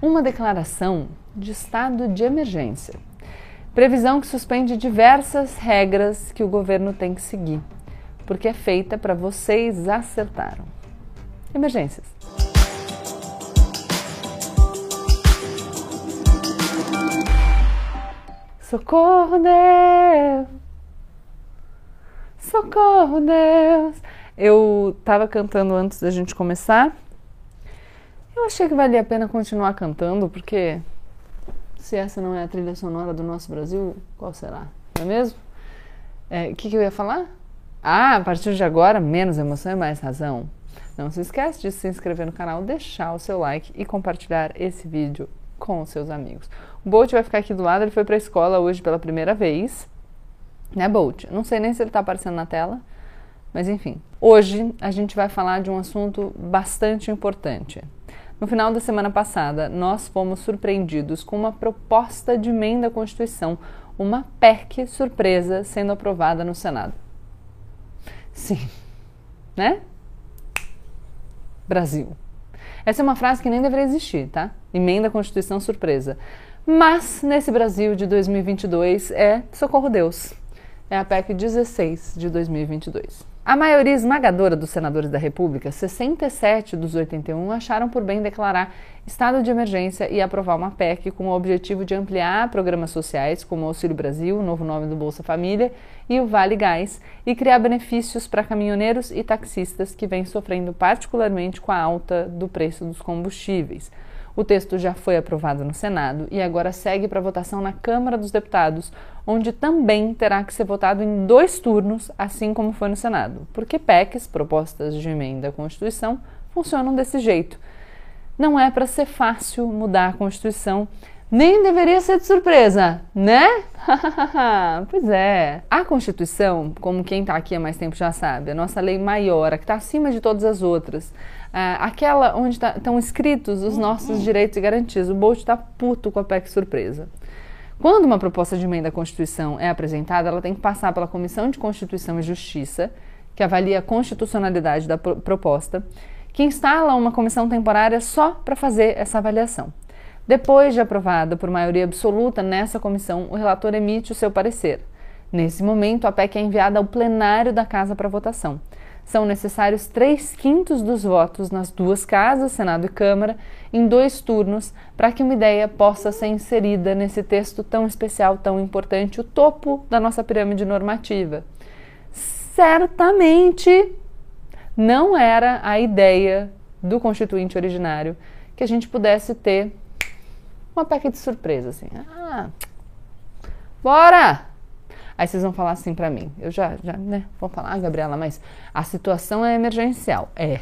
uma declaração de estado de emergência. Previsão que suspende diversas regras que o governo tem que seguir, porque é feita para vocês acertaram. Emergências. Socorro, Deus! Socorro, Deus! Eu estava cantando antes da gente começar eu achei que valia a pena continuar cantando, porque se essa não é a trilha sonora do nosso Brasil, qual será? Não é mesmo? O é, que, que eu ia falar? Ah, a partir de agora, menos emoção e mais razão. Não se esquece de se inscrever no canal, deixar o seu like e compartilhar esse vídeo com os seus amigos. O Bolt vai ficar aqui do lado, ele foi para a escola hoje pela primeira vez. Né, Bolt? Não sei nem se ele está aparecendo na tela, mas enfim. Hoje a gente vai falar de um assunto bastante importante. No final da semana passada, nós fomos surpreendidos com uma proposta de emenda à Constituição, uma PEC surpresa sendo aprovada no Senado. Sim, né? Brasil. Essa é uma frase que nem deveria existir, tá? Emenda à Constituição surpresa. Mas nesse Brasil de 2022 é socorro Deus. É a PEC 16 de 2022. A maioria esmagadora dos senadores da República, 67 dos 81, acharam por bem declarar estado de emergência e aprovar uma PEC com o objetivo de ampliar programas sociais como o Auxílio Brasil, o novo nome do Bolsa Família, e o Vale Gás, e criar benefícios para caminhoneiros e taxistas que vêm sofrendo particularmente com a alta do preço dos combustíveis. O texto já foi aprovado no Senado e agora segue para votação na Câmara dos Deputados, onde também terá que ser votado em dois turnos, assim como foi no Senado, porque PECs, propostas de emenda à Constituição, funcionam desse jeito. Não é para ser fácil mudar a Constituição, nem deveria ser de surpresa, né? pois é. A Constituição, como quem está aqui há mais tempo já sabe, é a nossa lei maior, a que está acima de todas as outras. É, aquela onde estão tá, escritos os nossos direitos e garantias. O Bolt está puto com a PEC surpresa. Quando uma proposta de emenda à Constituição é apresentada, ela tem que passar pela Comissão de Constituição e Justiça, que avalia a constitucionalidade da proposta, que instala uma comissão temporária só para fazer essa avaliação. Depois de aprovada por maioria absoluta nessa comissão, o relator emite o seu parecer. Nesse momento, a PEC é enviada ao plenário da Casa para votação. São necessários três quintos dos votos nas duas casas, Senado e Câmara, em dois turnos, para que uma ideia possa ser inserida nesse texto tão especial, tão importante, o topo da nossa pirâmide normativa. Certamente não era a ideia do constituinte originário que a gente pudesse ter uma PEC de surpresa, assim. Ah, bora! Aí vocês vão falar assim para mim. Eu já, já, né? Vou falar, ah, Gabriela, mas a situação é emergencial. É,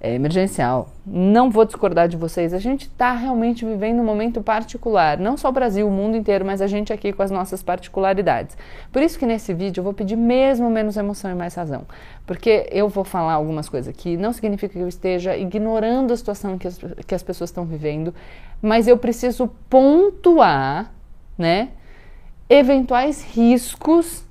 é emergencial. Não vou discordar de vocês. A gente está realmente vivendo um momento particular. Não só o Brasil, o mundo inteiro, mas a gente aqui com as nossas particularidades. Por isso que nesse vídeo eu vou pedir mesmo menos emoção e mais razão. Porque eu vou falar algumas coisas aqui. Não significa que eu esteja ignorando a situação que as, que as pessoas estão vivendo. Mas eu preciso pontuar, né? eventuais riscos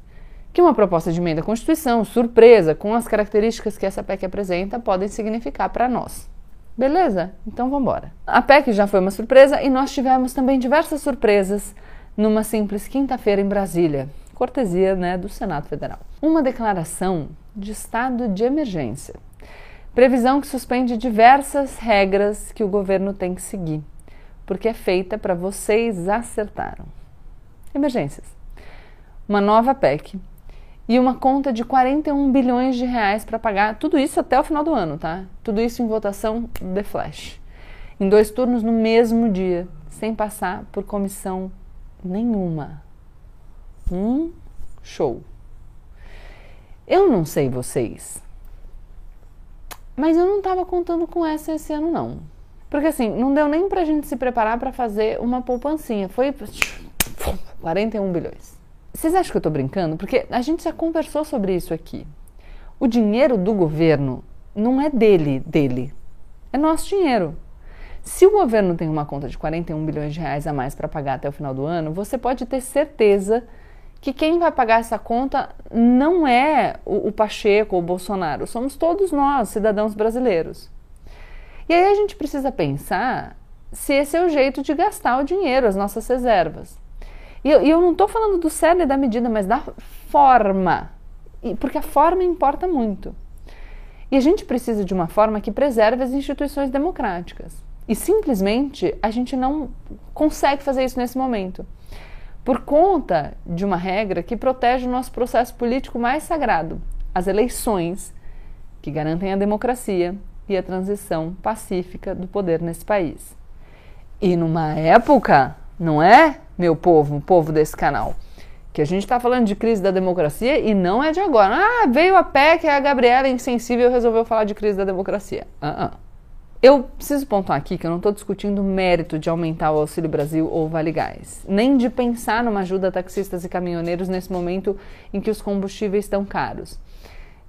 que uma proposta de emenda à Constituição, surpresa, com as características que essa PEC apresenta, podem significar para nós. Beleza? Então vamos embora. A PEC já foi uma surpresa e nós tivemos também diversas surpresas numa simples quinta-feira em Brasília, cortesia né, do Senado Federal. Uma declaração de estado de emergência. Previsão que suspende diversas regras que o governo tem que seguir, porque é feita para vocês acertaram emergências. Uma nova PEC e uma conta de 41 bilhões de reais para pagar tudo isso até o final do ano, tá? Tudo isso em votação de flash. Em dois turnos no mesmo dia, sem passar por comissão nenhuma. Um show. Eu não sei vocês, mas eu não estava contando com essa esse ano não. Porque assim, não deu nem pra gente se preparar para fazer uma poupancinha. Foi 41 bilhões. Vocês acham que eu estou brincando? Porque a gente já conversou sobre isso aqui. O dinheiro do governo não é dele, dele. É nosso dinheiro. Se o governo tem uma conta de 41 bilhões de reais a mais para pagar até o final do ano, você pode ter certeza que quem vai pagar essa conta não é o, o Pacheco ou o Bolsonaro, somos todos nós, cidadãos brasileiros. E aí a gente precisa pensar se esse é o jeito de gastar o dinheiro, as nossas reservas. E eu, eu não estou falando do cerne da medida, mas da forma. Porque a forma importa muito. E a gente precisa de uma forma que preserve as instituições democráticas. E simplesmente a gente não consegue fazer isso nesse momento. Por conta de uma regra que protege o nosso processo político mais sagrado, as eleições, que garantem a democracia e a transição pacífica do poder nesse país. E numa época, não é, meu povo, povo desse canal, que a gente está falando de crise da democracia e não é de agora. Ah, veio a PEC e a Gabriela insensível resolveu falar de crise da democracia. Uh -uh. Eu preciso pontuar aqui que eu não estou discutindo o mérito de aumentar o Auxílio Brasil ou Vale Gás, nem de pensar numa ajuda a taxistas e caminhoneiros nesse momento em que os combustíveis estão caros.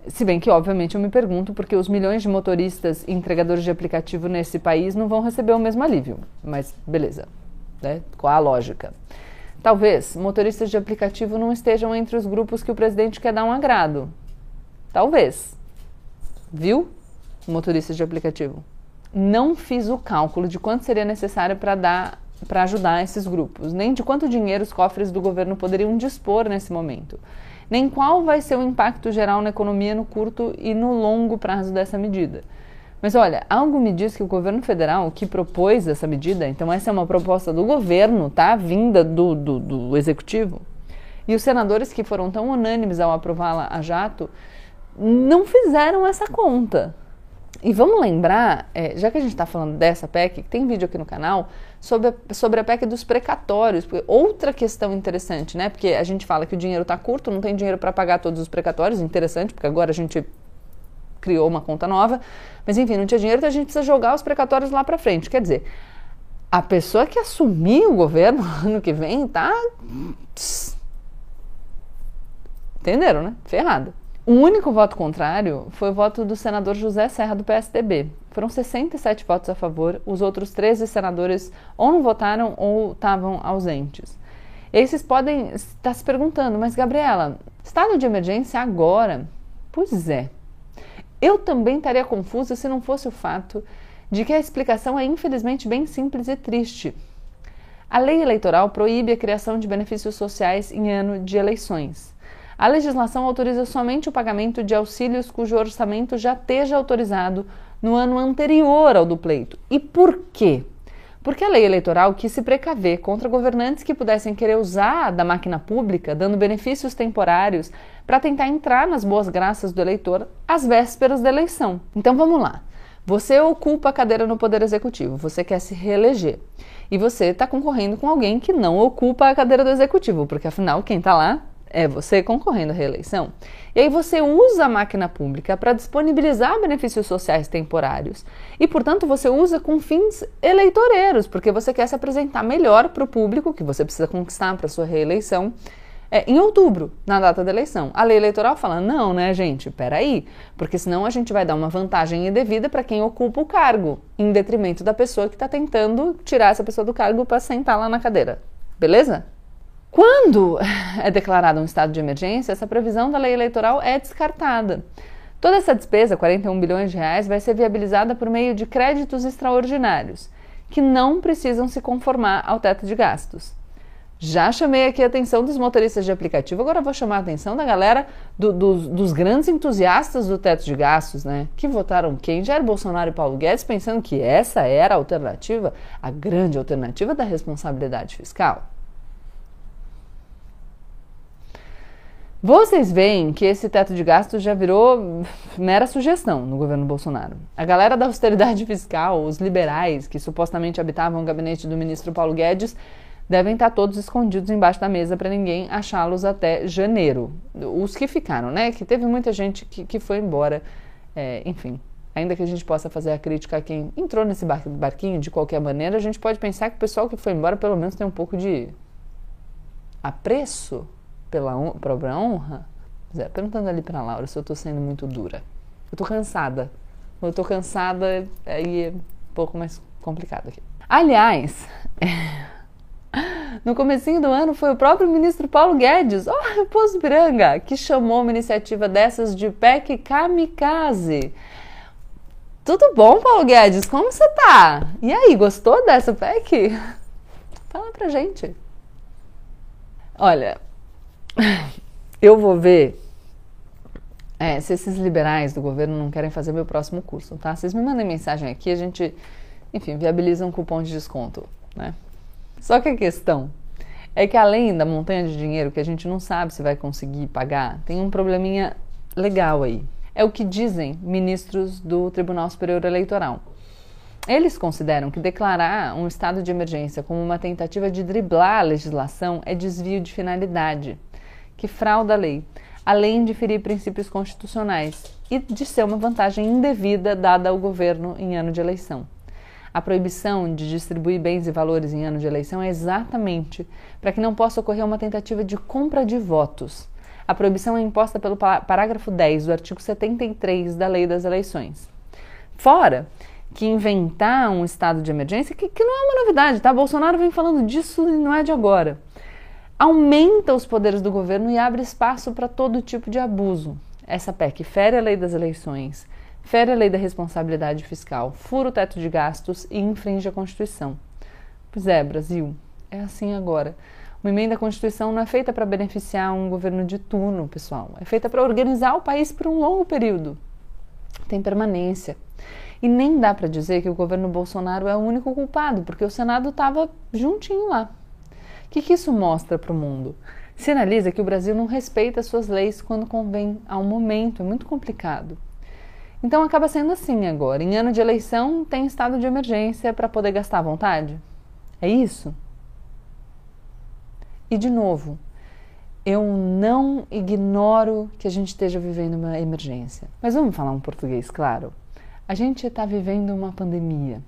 Se bem que, obviamente, eu me pergunto porque os milhões de motoristas e entregadores de aplicativo nesse país não vão receber o mesmo alívio. Mas beleza, né? qual a lógica? Talvez motoristas de aplicativo não estejam entre os grupos que o presidente quer dar um agrado. Talvez. Viu? Motoristas de aplicativo. Não fiz o cálculo de quanto seria necessário para dar para ajudar esses grupos, nem de quanto dinheiro os cofres do governo poderiam dispor nesse momento nem qual vai ser o impacto geral na economia no curto e no longo prazo dessa medida. Mas olha, algo me diz que o governo federal que propôs essa medida, então essa é uma proposta do governo, tá? Vinda do, do, do executivo. E os senadores que foram tão unânimes ao aprová-la a jato não fizeram essa conta. E vamos lembrar, é, já que a gente está falando dessa PEC, tem vídeo aqui no canal, sobre a, sobre a PEC dos precatórios. Outra questão interessante, né? Porque a gente fala que o dinheiro está curto, não tem dinheiro para pagar todos os precatórios, interessante, porque agora a gente criou uma conta nova, mas enfim, não tinha dinheiro, então a gente precisa jogar os precatórios lá para frente. Quer dizer, a pessoa que assumir o governo ano que vem tá. Entenderam, né? Ferrada. O único voto contrário foi o voto do senador José Serra, do PSDB. Foram 67 votos a favor, os outros 13 senadores ou não votaram ou estavam ausentes. Esses podem estar se perguntando, mas Gabriela, estado de emergência agora? Pois é. Eu também estaria confusa se não fosse o fato de que a explicação é infelizmente bem simples e triste. A lei eleitoral proíbe a criação de benefícios sociais em ano de eleições. A legislação autoriza somente o pagamento de auxílios cujo orçamento já esteja autorizado no ano anterior ao do pleito. E por quê? Porque a lei eleitoral quis se precaver contra governantes que pudessem querer usar da máquina pública, dando benefícios temporários, para tentar entrar nas boas graças do eleitor às vésperas da eleição. Então vamos lá. Você ocupa a cadeira no Poder Executivo, você quer se reeleger. E você está concorrendo com alguém que não ocupa a cadeira do Executivo, porque afinal, quem está lá é você concorrendo à reeleição. E aí você usa a máquina pública para disponibilizar benefícios sociais temporários. E, portanto, você usa com fins eleitoreiros, porque você quer se apresentar melhor para o público que você precisa conquistar para sua reeleição. É, em outubro, na data da eleição. A lei eleitoral fala: não, né, gente? Peraí, porque senão a gente vai dar uma vantagem indevida para quem ocupa o cargo, em detrimento da pessoa que está tentando tirar essa pessoa do cargo para sentar lá na cadeira. Beleza? Quando é declarado um estado de emergência, essa previsão da lei eleitoral é descartada. Toda essa despesa, 41 bilhões de reais, vai ser viabilizada por meio de créditos extraordinários, que não precisam se conformar ao teto de gastos. Já chamei aqui a atenção dos motoristas de aplicativo, agora vou chamar a atenção da galera do, do, dos grandes entusiastas do teto de gastos, né? Que votaram quem? Jair Bolsonaro e Paulo Guedes, pensando que essa era a alternativa, a grande alternativa da responsabilidade fiscal. Vocês veem que esse teto de gastos já virou mera sugestão no governo Bolsonaro. A galera da austeridade fiscal, os liberais que supostamente habitavam o gabinete do ministro Paulo Guedes, devem estar todos escondidos embaixo da mesa para ninguém achá-los até janeiro. Os que ficaram, né? Que teve muita gente que, que foi embora. É, enfim, ainda que a gente possa fazer a crítica a quem entrou nesse barquinho de qualquer maneira, a gente pode pensar que o pessoal que foi embora pelo menos tem um pouco de apreço pela própria honra? Zé, perguntando ali para Laura se eu estou sendo muito dura. Eu estou cansada. Eu estou cansada, aí é um pouco mais complicado aqui. Aliás, no comecinho do ano foi o próprio ministro Paulo Guedes, oh, Poço Piranga, que chamou uma iniciativa dessas de PEC kamikaze. Tudo bom, Paulo Guedes? Como você tá? E aí, gostou dessa PEC? Fala pra gente. Olha, eu vou ver é, se esses liberais do governo não querem fazer meu próximo curso, tá? Vocês me mandem mensagem aqui, a gente, enfim, viabiliza um cupom de desconto, né? Só que a questão é que além da montanha de dinheiro que a gente não sabe se vai conseguir pagar, tem um probleminha legal aí. É o que dizem ministros do Tribunal Superior Eleitoral. Eles consideram que declarar um estado de emergência como uma tentativa de driblar a legislação é desvio de finalidade, que frauda a lei, além de ferir princípios constitucionais e de ser uma vantagem indevida dada ao governo em ano de eleição. A proibição de distribuir bens e valores em ano de eleição é exatamente para que não possa ocorrer uma tentativa de compra de votos. A proibição é imposta pelo parágrafo 10 do artigo 73 da Lei das Eleições. Fora que inventar um estado de emergência, que, que não é uma novidade, tá? Bolsonaro vem falando disso e não é de agora. Aumenta os poderes do governo e abre espaço para todo tipo de abuso. Essa PEC fere a lei das eleições, fere a lei da responsabilidade fiscal, fura o teto de gastos e infringe a Constituição. Pois é, Brasil, é assim agora. Uma emenda à Constituição não é feita para beneficiar um governo de turno, pessoal. É feita para organizar o país por um longo período. Tem permanência. E nem dá para dizer que o governo Bolsonaro é o único culpado, porque o Senado estava juntinho lá. Que, que isso mostra para o mundo? Sinaliza que o Brasil não respeita suas leis quando convém ao momento, é muito complicado. Então acaba sendo assim agora. Em ano de eleição, tem estado de emergência para poder gastar à vontade? É isso? E de novo, eu não ignoro que a gente esteja vivendo uma emergência. Mas vamos falar um português, claro. A gente está vivendo uma pandemia,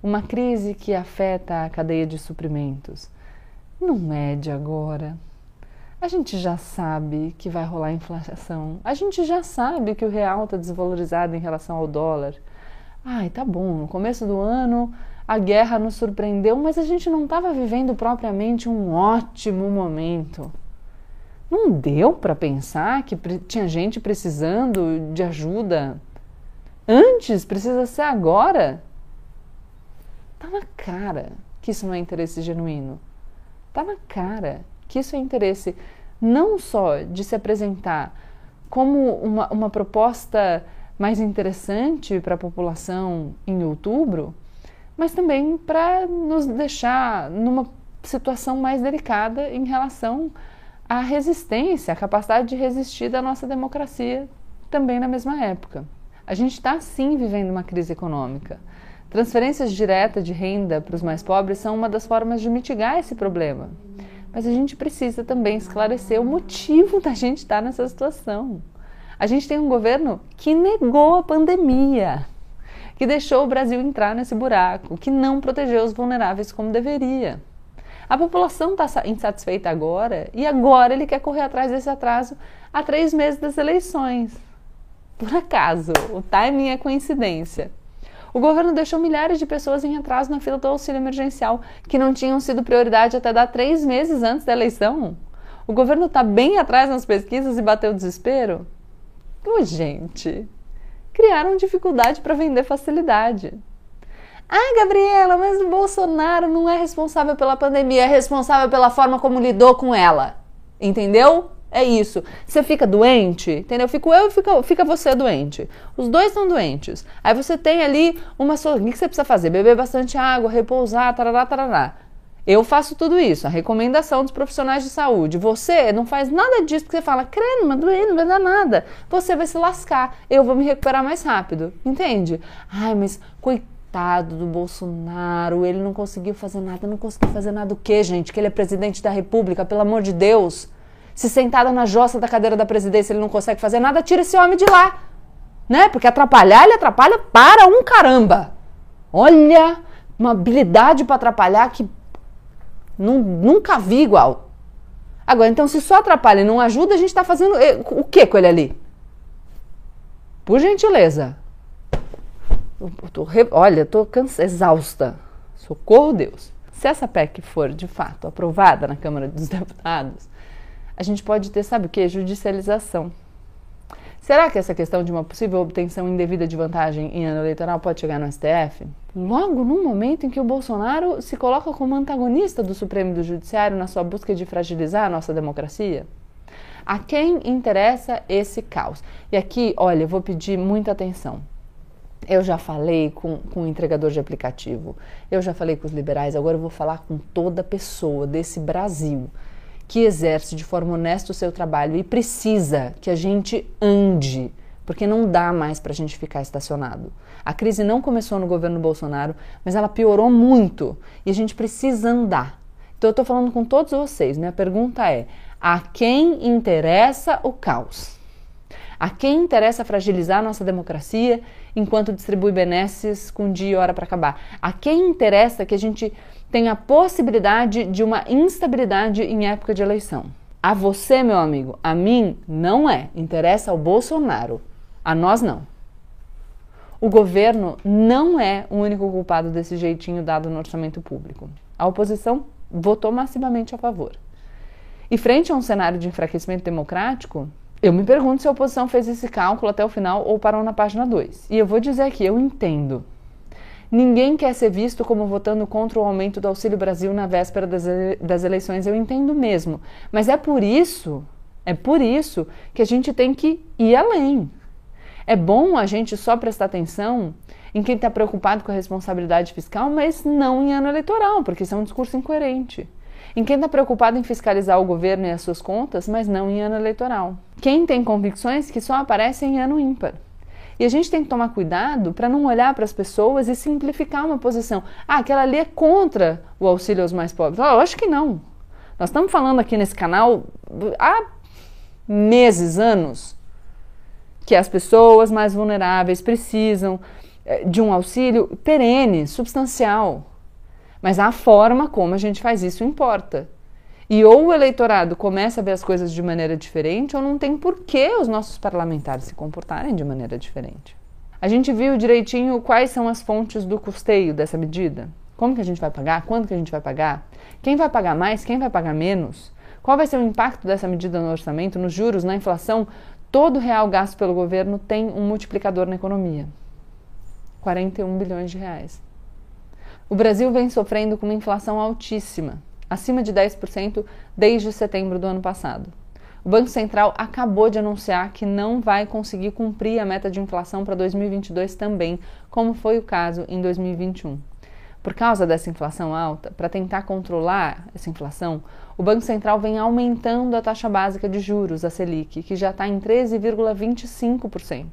uma crise que afeta a cadeia de suprimentos. Não é de agora. A gente já sabe que vai rolar inflação. A gente já sabe que o real está desvalorizado em relação ao dólar. Ai, tá bom, no começo do ano a guerra nos surpreendeu, mas a gente não estava vivendo propriamente um ótimo momento. Não deu para pensar que tinha gente precisando de ajuda antes, precisa ser agora. Tá na cara que isso não é interesse genuíno. Tá na cara que isso é interesse não só de se apresentar como uma, uma proposta mais interessante para a população em outubro, mas também para nos deixar numa situação mais delicada em relação à resistência, à capacidade de resistir da nossa democracia também na mesma época. A gente está sim vivendo uma crise econômica. Transferências diretas de renda para os mais pobres são uma das formas de mitigar esse problema. Mas a gente precisa também esclarecer o motivo da gente estar nessa situação. A gente tem um governo que negou a pandemia, que deixou o Brasil entrar nesse buraco, que não protegeu os vulneráveis como deveria. A população está insatisfeita agora e agora ele quer correr atrás desse atraso há três meses das eleições por acaso, o timing é coincidência. O governo deixou milhares de pessoas em atraso na fila do auxílio emergencial, que não tinham sido prioridade até dar três meses antes da eleição. O governo está bem atrás nas pesquisas e bateu desespero? Ô, gente, criaram dificuldade para vender facilidade. Ah, Gabriela, mas o Bolsonaro não é responsável pela pandemia, é responsável pela forma como lidou com ela. Entendeu? É isso. Você fica doente, entendeu? Fico eu e fica, fica você doente. Os dois estão doentes. Aí você tem ali uma solução. O que você precisa fazer? Beber bastante água, repousar, tarará, tarará. Eu faço tudo isso, a recomendação dos profissionais de saúde. Você não faz nada disso porque você fala, crendo, mas doendo, não vai dar nada. Você vai se lascar, eu vou me recuperar mais rápido. Entende? Ai, mas coitado do Bolsonaro, ele não conseguiu fazer nada. Não conseguiu fazer nada o quê, gente? Que ele é presidente da República, pelo amor de Deus se sentada na jossa da cadeira da presidência ele não consegue fazer nada, tira esse homem de lá. Né? Porque atrapalhar, ele atrapalha para um caramba. Olha, uma habilidade para atrapalhar que nunca vi igual. Agora, então, se só atrapalha e não ajuda, a gente está fazendo eh, o que com ele ali? Por gentileza. Eu tô, olha, estou exausta. Socorro, Deus. Se essa PEC for de fato aprovada na Câmara dos Deputados, a gente pode ter, sabe o que? Judicialização. Será que essa questão de uma possível obtenção indevida de vantagem em ano eleitoral pode chegar no STF? Logo no momento em que o Bolsonaro se coloca como antagonista do Supremo e do Judiciário na sua busca de fragilizar a nossa democracia? A quem interessa esse caos? E aqui, olha, eu vou pedir muita atenção. Eu já falei com, com o entregador de aplicativo, eu já falei com os liberais, agora eu vou falar com toda pessoa desse Brasil que exerce de forma honesta o seu trabalho e precisa que a gente ande, porque não dá mais para a gente ficar estacionado. A crise não começou no governo Bolsonaro, mas ela piorou muito e a gente precisa andar. Então eu estou falando com todos vocês. Minha pergunta é: a quem interessa o caos? A quem interessa fragilizar a nossa democracia enquanto distribui benesses com dia e hora para acabar? A quem interessa que a gente tem a possibilidade de uma instabilidade em época de eleição. A você, meu amigo, a mim não é. Interessa ao Bolsonaro. A nós não. O governo não é o único culpado desse jeitinho dado no orçamento público. A oposição votou massivamente a favor. E frente a um cenário de enfraquecimento democrático, eu me pergunto se a oposição fez esse cálculo até o final ou parou na página 2. E eu vou dizer aqui, eu entendo. Ninguém quer ser visto como votando contra o aumento do Auxílio Brasil na véspera das, das eleições, eu entendo mesmo. Mas é por isso, é por isso que a gente tem que ir além. É bom a gente só prestar atenção em quem está preocupado com a responsabilidade fiscal, mas não em ano eleitoral, porque isso é um discurso incoerente. Em quem está preocupado em fiscalizar o governo e as suas contas, mas não em ano eleitoral. Quem tem convicções que só aparecem em ano ímpar. E a gente tem que tomar cuidado para não olhar para as pessoas e simplificar uma posição. Ah, aquela ali é contra o auxílio aos mais pobres. Ah, eu acho que não. Nós estamos falando aqui nesse canal há meses, anos, que as pessoas mais vulneráveis precisam eh, de um auxílio perene, substancial. Mas a forma como a gente faz isso importa. E ou o eleitorado começa a ver as coisas de maneira diferente, ou não tem por que os nossos parlamentares se comportarem de maneira diferente. A gente viu direitinho quais são as fontes do custeio dessa medida. Como que a gente vai pagar? Quando que a gente vai pagar? Quem vai pagar mais? Quem vai pagar menos? Qual vai ser o impacto dessa medida no orçamento, nos juros, na inflação? Todo real gasto pelo governo tem um multiplicador na economia. 41 bilhões de reais. O Brasil vem sofrendo com uma inflação altíssima acima de 10% desde setembro do ano passado. O Banco Central acabou de anunciar que não vai conseguir cumprir a meta de inflação para 2022 também, como foi o caso em 2021. Por causa dessa inflação alta, para tentar controlar essa inflação, o Banco Central vem aumentando a taxa básica de juros, a Selic, que já está em 13,25%.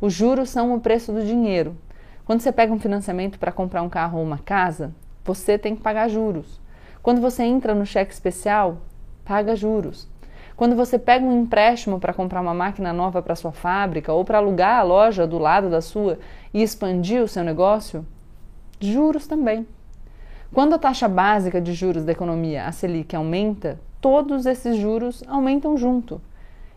Os juros são o preço do dinheiro. Quando você pega um financiamento para comprar um carro ou uma casa, você tem que pagar juros. Quando você entra no cheque especial, paga juros. Quando você pega um empréstimo para comprar uma máquina nova para sua fábrica ou para alugar a loja do lado da sua e expandir o seu negócio, juros também. Quando a taxa básica de juros da economia, a Selic, aumenta, todos esses juros aumentam junto.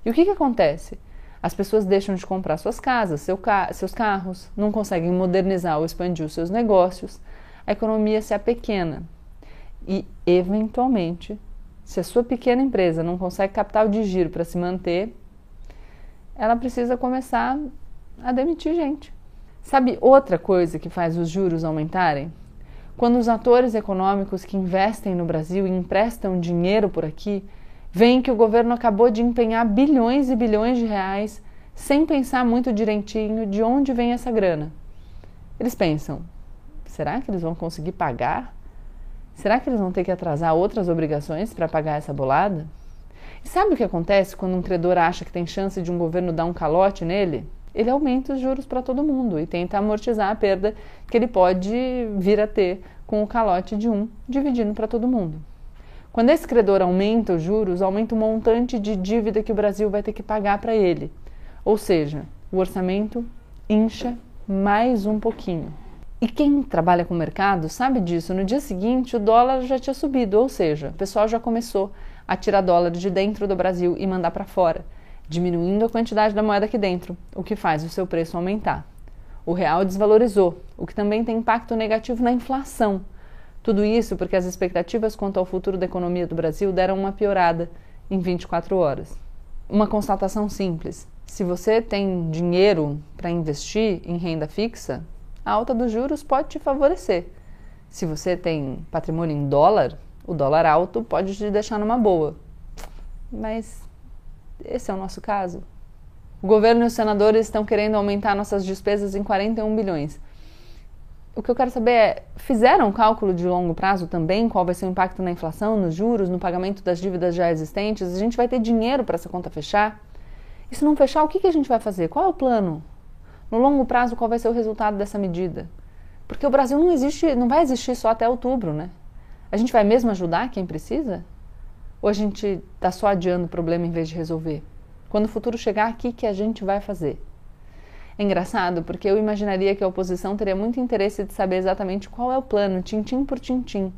E o que, que acontece? As pessoas deixam de comprar suas casas, seu ca seus carros, não conseguem modernizar ou expandir os seus negócios, a economia se apequena e, eventualmente, se a sua pequena empresa não consegue capital de giro para se manter, ela precisa começar a demitir gente. Sabe outra coisa que faz os juros aumentarem? Quando os atores econômicos que investem no Brasil e emprestam dinheiro por aqui veem que o governo acabou de empenhar bilhões e bilhões de reais sem pensar muito direitinho de onde vem essa grana. Eles pensam: será que eles vão conseguir pagar Será que eles vão ter que atrasar outras obrigações para pagar essa bolada? E sabe o que acontece quando um credor acha que tem chance de um governo dar um calote nele? Ele aumenta os juros para todo mundo e tenta amortizar a perda que ele pode vir a ter com o calote de um, dividindo para todo mundo. Quando esse credor aumenta os juros, aumenta o montante de dívida que o Brasil vai ter que pagar para ele. Ou seja, o orçamento incha mais um pouquinho. E quem trabalha com o mercado sabe disso. No dia seguinte, o dólar já tinha subido, ou seja, o pessoal já começou a tirar dólares de dentro do Brasil e mandar para fora, diminuindo a quantidade da moeda aqui dentro, o que faz o seu preço aumentar. O real desvalorizou, o que também tem impacto negativo na inflação. Tudo isso porque as expectativas quanto ao futuro da economia do Brasil deram uma piorada em 24 horas. Uma constatação simples: Se você tem dinheiro para investir em renda fixa, a alta dos juros pode te favorecer. Se você tem patrimônio em dólar, o dólar alto pode te deixar numa boa. Mas esse é o nosso caso. O governo e os senadores estão querendo aumentar nossas despesas em 41 bilhões. O que eu quero saber é: fizeram um cálculo de longo prazo também? Qual vai ser o impacto na inflação, nos juros, no pagamento das dívidas já existentes? A gente vai ter dinheiro para essa conta fechar? E se não fechar, o que, a gente vai fazer? Qual é o plano? No longo prazo, qual vai ser o resultado dessa medida? Porque o Brasil não existe, não vai existir só até outubro, né? A gente vai mesmo ajudar quem precisa? Ou a gente está só adiando o problema em vez de resolver? Quando o futuro chegar, o que, que a gente vai fazer? É engraçado porque eu imaginaria que a oposição teria muito interesse de saber exatamente qual é o plano, tintim por tintim.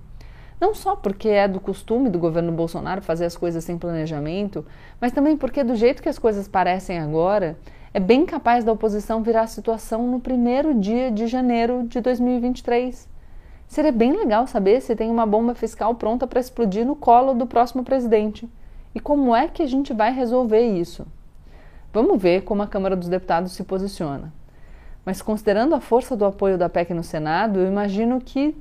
Não só porque é do costume do governo Bolsonaro fazer as coisas sem planejamento, mas também porque, do jeito que as coisas parecem agora, é bem capaz da oposição virar a situação no primeiro dia de janeiro de 2023. Seria bem legal saber se tem uma bomba fiscal pronta para explodir no colo do próximo presidente. E como é que a gente vai resolver isso? Vamos ver como a Câmara dos Deputados se posiciona. Mas considerando a força do apoio da PEC no Senado, eu imagino que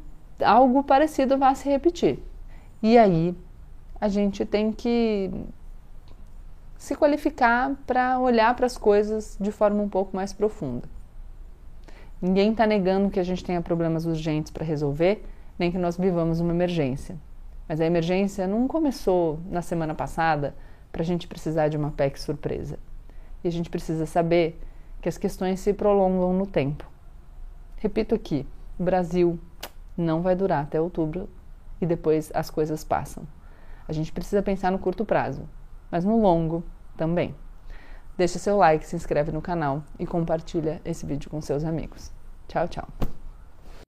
algo parecido vai se repetir. E aí a gente tem que se qualificar para olhar para as coisas de forma um pouco mais profunda. Ninguém está negando que a gente tenha problemas urgentes para resolver, nem que nós vivamos uma emergência. Mas a emergência não começou na semana passada para a gente precisar de uma PEC surpresa. E a gente precisa saber que as questões se prolongam no tempo. Repito aqui: o Brasil não vai durar até outubro e depois as coisas passam. A gente precisa pensar no curto prazo, mas no longo também. Deixa seu like, se inscreve no canal e compartilha esse vídeo com seus amigos. Tchau, tchau.